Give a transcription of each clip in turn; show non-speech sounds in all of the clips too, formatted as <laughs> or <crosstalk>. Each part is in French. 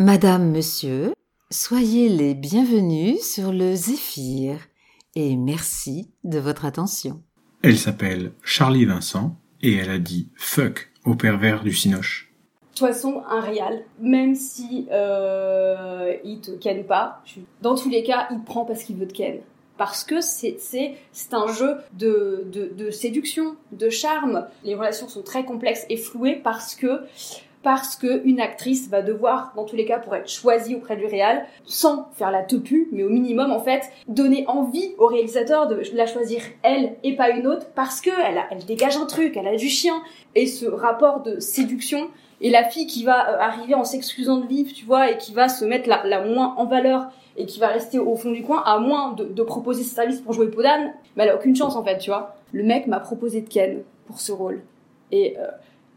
Madame, monsieur, soyez les bienvenus sur le Zéphyr et merci de votre attention. Elle s'appelle Charlie Vincent et elle a dit fuck au pervers du Cinoche. De toute façon, un réal, même si euh, il te ken pas, dans tous les cas, il prend parce qu'il veut te ken. Parce que c'est c'est un jeu de, de, de séduction, de charme. Les relations sont très complexes et flouées parce que parce qu'une actrice va devoir, dans tous les cas, pour être choisie auprès du réal, sans faire la tepu, mais au minimum, en fait, donner envie au réalisateur de la choisir elle et pas une autre, parce que elle, elle dégage un truc, elle a du chien. Et ce rapport de séduction, et la fille qui va euh, arriver en s'excusant de vivre, tu vois, et qui va se mettre la, moins en valeur, et qui va rester au fond du coin, à moins de, de proposer ses services pour jouer Podane, mais elle a aucune chance, en fait, tu vois. Le mec m'a proposé de Ken pour ce rôle. Et euh,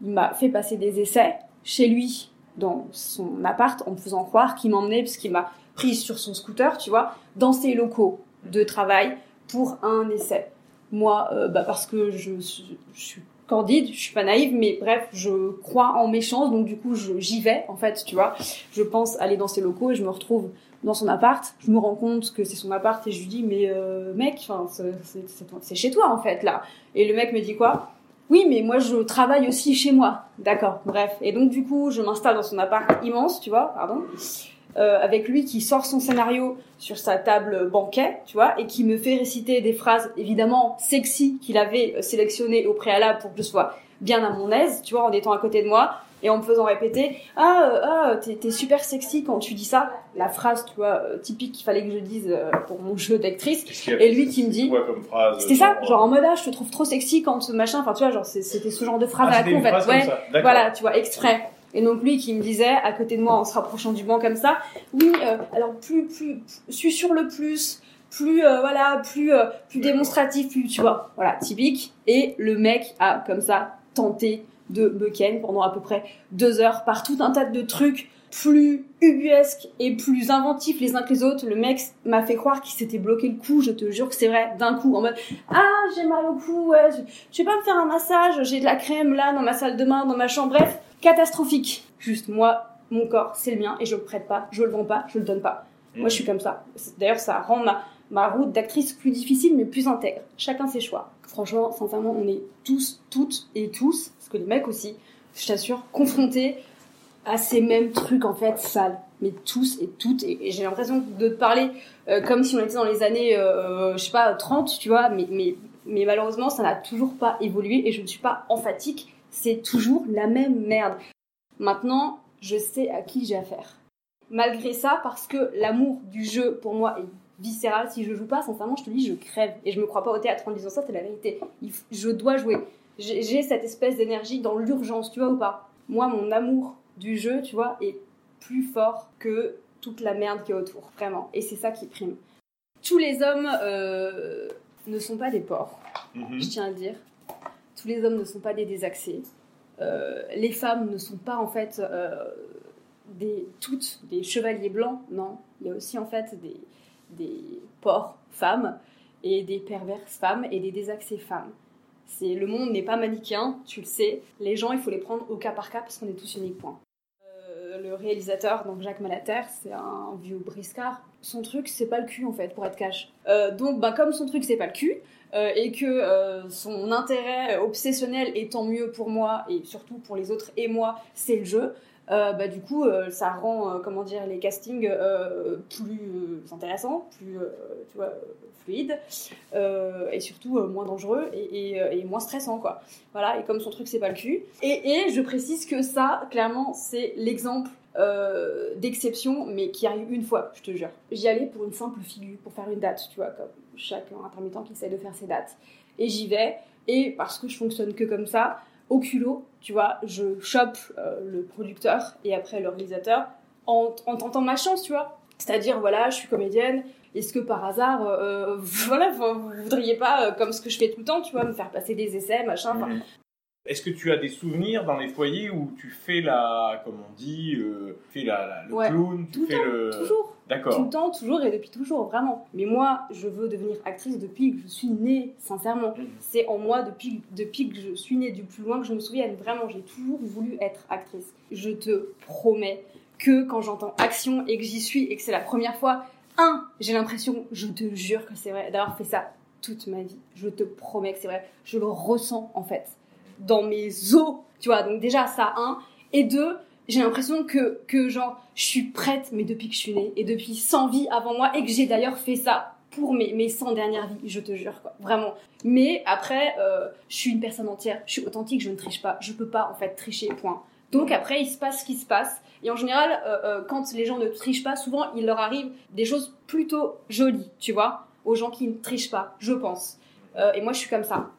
il m'a fait passer des essais, chez lui, dans son appart, en me faisant croire qu'il m'emmenait, parce qu'il m'a prise sur son scooter, tu vois, dans ses locaux de travail pour un essai. Moi, euh, bah parce que je, suis candide, je suis pas naïve, mais bref, je crois en mes chances, donc du coup, j'y vais, en fait, tu vois. Je pense aller dans ses locaux et je me retrouve dans son appart. Je me rends compte que c'est son appart et je lui dis, mais euh, mec, c'est chez toi, en fait, là. Et le mec me dit quoi? Oui, mais moi je travaille aussi chez moi. D'accord, bref. Et donc du coup, je m'installe dans son appart immense, tu vois, pardon, euh, avec lui qui sort son scénario sur sa table banquet, tu vois, et qui me fait réciter des phrases évidemment sexy qu'il avait sélectionnées au préalable pour que je sois bien à mon aise, tu vois, en étant à côté de moi et en me faisant répéter ah euh, ah t'es super sexy quand tu dis ça la phrase tu vois euh, typique qu'il fallait que je dise euh, pour mon jeu d'actrice. Et lui qui me dit c'était ça genre en mode ah je te trouve trop sexy quand ce machin enfin tu vois genre c'était ce genre de phrase ah, à la con en fait. ouais voilà tu vois exprès et donc lui qui me disait à côté de moi en se rapprochant du banc comme ça oui alors plus plus, suis sur le plus plus voilà plus plus démonstratif plus tu vois voilà typique. Et le mec a comme ça tenté de Bucken pendant à peu près deux heures par tout un tas de trucs plus ubuesques et plus inventifs les uns que les autres. Le mec m'a fait croire qu'il s'était bloqué le cou, je te jure que c'est vrai, d'un coup, en mode Ah, j'ai mal au cou, ouais, je, vais pas me faire un massage, j'ai de la crème là dans ma salle de bain, dans ma chambre, bref, catastrophique. Juste moi, mon corps, c'est le mien et je le prête pas, je le vends pas, je le donne pas. Moi, je suis comme ça. D'ailleurs, ça rend ma, ma route d'actrice plus difficile mais plus intègre. Chacun ses choix. Franchement, sincèrement, on est tous, toutes et tous que les mecs aussi, je t'assure, confrontés à ces mêmes trucs en fait sales. Mais tous et toutes, et, j'ai l'impression de te parler euh, comme si on était dans les années, euh, je sais pas, 30, tu vois, mais, mais, mais malheureusement, ça n'a toujours pas évolué et je ne suis pas emphatique, c'est toujours la même merde. Maintenant, je sais à qui j'ai affaire. Malgré ça, parce que l'amour du jeu pour moi est viscéral, si je joue pas, sincèrement, je te dis, je crève. Et je me crois pas au théâtre en disant ça, c'est la vérité. Je dois jouer j'ai cette espèce d'énergie dans l'urgence, tu vois ou pas? Moi, mon amour du jeu, tu vois, est plus fort que toute la merde qui est autour, vraiment. Et c'est ça qui prime. Tous les hommes euh, ne sont pas des porcs, mhm. je tiens à le dire. Tous les hommes ne sont pas des désaxés. Euh, les femmes ne sont pas en fait euh, des, toutes des chevaliers blancs, non. Il y a aussi en fait des, porcs femmes et des perverses femmes et des désaxés femmes. C'est le monde n'est pas manichéen, tu le sais. Les gens, il faut les prendre au cas par cas parce qu'on est tous uniques. Point. Euh, le réalisateur, donc Jacques Malater, c'est un vieux briscard. Son truc, c'est pas le cul en fait, pour être cash. Donc, bah, comme son truc, c'est pas le cul, euh, et que son intérêt obsessionnel étant mieux pour moi et surtout pour les autres et moi, c'est le jeu. Bah, du coup, ça rend comment dire les castings plus intéressants, plus tu vois, fluide euh, et surtout euh, moins dangereux et, euh, moins stressant quoi. Voilà et comme son truc c'est pas le cul. Et, et je précise que ça clairement c'est l'exemple d'exception mais qui arrive une fois je te jure. J'y allais pour une simple figure pour faire une date tu vois comme chaque intermittent qui essaie de faire ses dates et j'y vais et parce que je fonctionne que comme ça au culot tu vois je chope le producteur et après le réalisateur en, en tentant ma chance tu vois c'est-à-dire voilà je suis comédienne est-ce que par hasard, euh, <laughs> voilà, vous, voudriez pas, euh, comme ce que je fais tout le temps, tu vois, me faire passer des essais, machin. Mhm. Est-ce que tu as des souvenirs dans les foyers où tu fais la, comme on dit, euh, fais la, le clown, tu fais le... toujours. D'accord. Tout le temps, toujours et depuis toujours, vraiment. Mais moi, je veux devenir actrice depuis que je suis née, sincèrement. Mhm. C'est en moi depuis, depuis que je suis née, du plus loin que je me souvienne. Vraiment, j'ai toujours voulu être actrice. Je te promets que quand j'entends action et que j'y suis et que c'est la première fois, un, j'ai l'impression, je te jure que c'est vrai, d'avoir fait ça toute ma vie. Je te promets que c'est vrai. Je le ressens en fait dans mes os, tu vois. Donc déjà ça, un. Et deux, j'ai l'impression que, que genre, je suis prête, mais depuis que je suis née, et depuis 100 vies avant moi, et que j'ai d'ailleurs fait ça pour mes, mes 100 dernières vies, je te jure, quoi, vraiment. Mais après, euh, je suis une personne entière, je suis authentique, je ne triche pas, je peux pas, en fait, tricher, point. Donc après, il se passe ce qui se passe. Et en général, euh, euh, quand les gens ne trichent pas, souvent, il leur arrive des choses plutôt jolies, tu vois, aux gens qui ne trichent pas, je pense. Et moi, je suis comme ça.